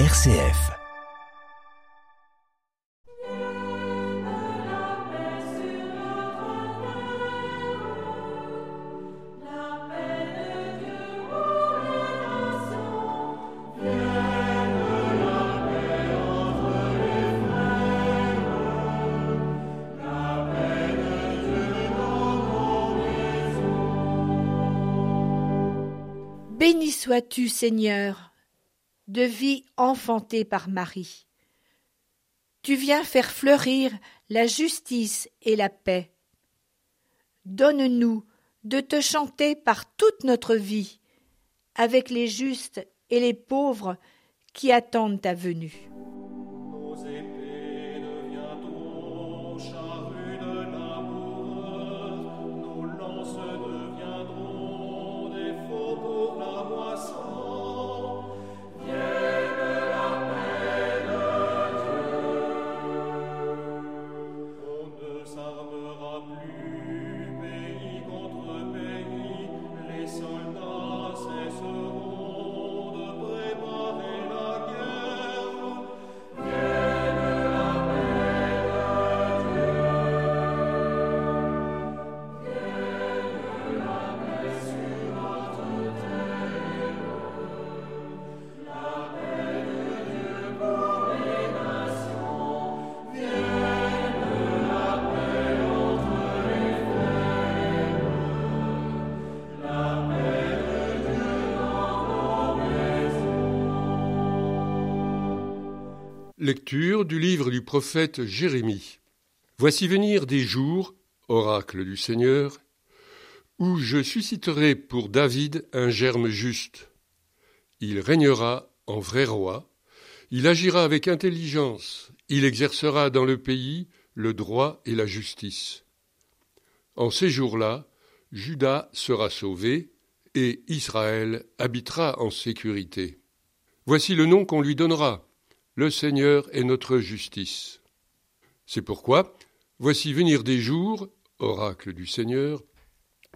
RCF. Béni sois-tu, Seigneur, de vie enfantée par Marie. Tu viens faire fleurir la justice et la paix. Donne-nous de te chanter par toute notre vie, avec les justes et les pauvres qui attendent ta venue. Lances la. Lecture du livre du prophète Jérémie. Voici venir des jours, oracle du Seigneur, où je susciterai pour David un germe juste. Il régnera en vrai roi, il agira avec intelligence, il exercera dans le pays le droit et la justice. En ces jours-là, Juda sera sauvé, et Israël habitera en sécurité. Voici le nom qu'on lui donnera. Le Seigneur est notre justice. C'est pourquoi, voici venir des jours, oracle du Seigneur,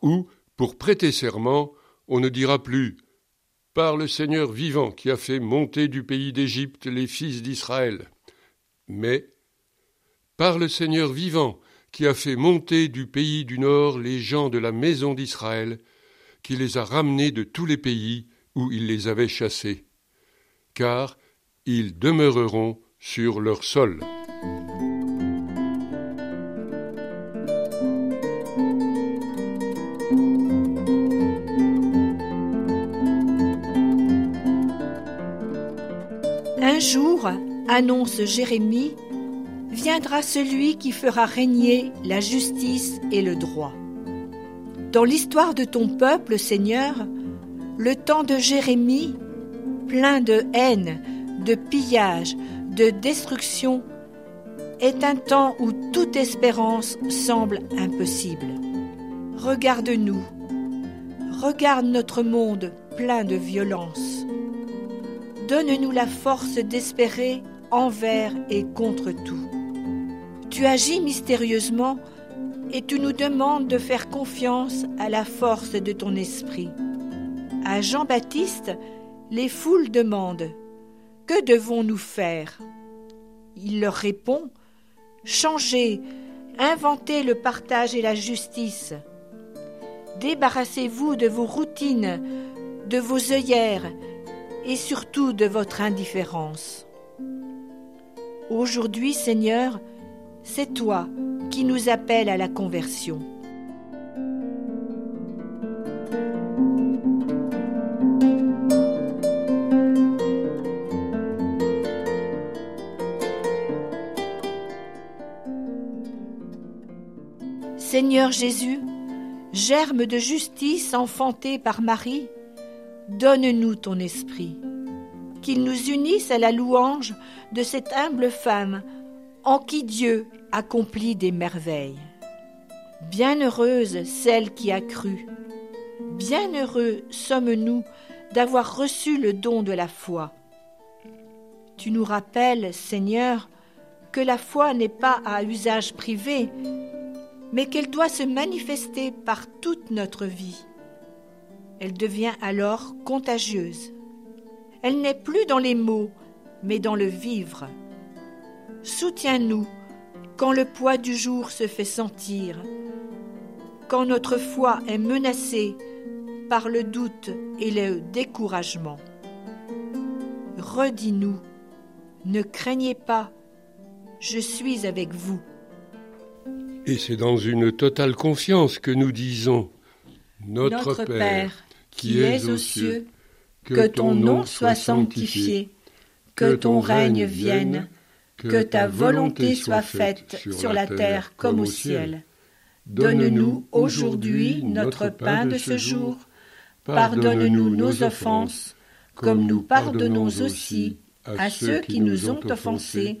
où, pour prêter serment, on ne dira plus Par le Seigneur vivant qui a fait monter du pays d'Égypte les fils d'Israël, mais Par le Seigneur vivant qui a fait monter du pays du nord les gens de la maison d'Israël, qui les a ramenés de tous les pays où il les avait chassés. Car ils demeureront sur leur sol. Un jour, annonce Jérémie, viendra celui qui fera régner la justice et le droit. Dans l'histoire de ton peuple, Seigneur, le temps de Jérémie, plein de haine, de pillage, de destruction, est un temps où toute espérance semble impossible. Regarde-nous, regarde notre monde plein de violence. Donne-nous la force d'espérer envers et contre tout. Tu agis mystérieusement et tu nous demandes de faire confiance à la force de ton esprit. À Jean-Baptiste, les foules demandent Que devons-nous faire? Il leur répond Changez, inventez le partage et la justice. Débarrassez-vous de vos routines, de vos œillères et surtout de votre indifférence. Aujourd'hui, Seigneur, c'est toi qui nous appelles à la conversion. Seigneur Jésus, germe de justice enfanté par Marie, donne-nous ton esprit, qu'il nous unisse à la louange de cette humble femme en qui Dieu accomplit des merveilles. Bienheureuse celle qui a cru, bienheureux sommes-nous d'avoir reçu le don de la foi. Tu nous rappelles, Seigneur, que la foi n'est pas à usage privé, mais qu'elle doit se manifester par toute notre vie. Elle devient alors contagieuse. Elle n'est plus dans les mots, mais dans le vivre. Soutiens-nous quand le poids du jour se fait sentir, quand notre foi est menacée par le doute et le découragement. Redis-nous, ne craignez pas, je suis avec vous. Et c'est dans une totale confiance que nous disons Notre, Notre Père, qui es aux cieux, que ton nom soit sanctifié, que ton règne vienne, que ta volonté soit faite sur la terre comme au ciel. Donne-nous aujourd'hui notre pain de ce jour. Pardonne-nous nos offenses, comme nous pardonnons aussi à ceux qui nous ont offensés,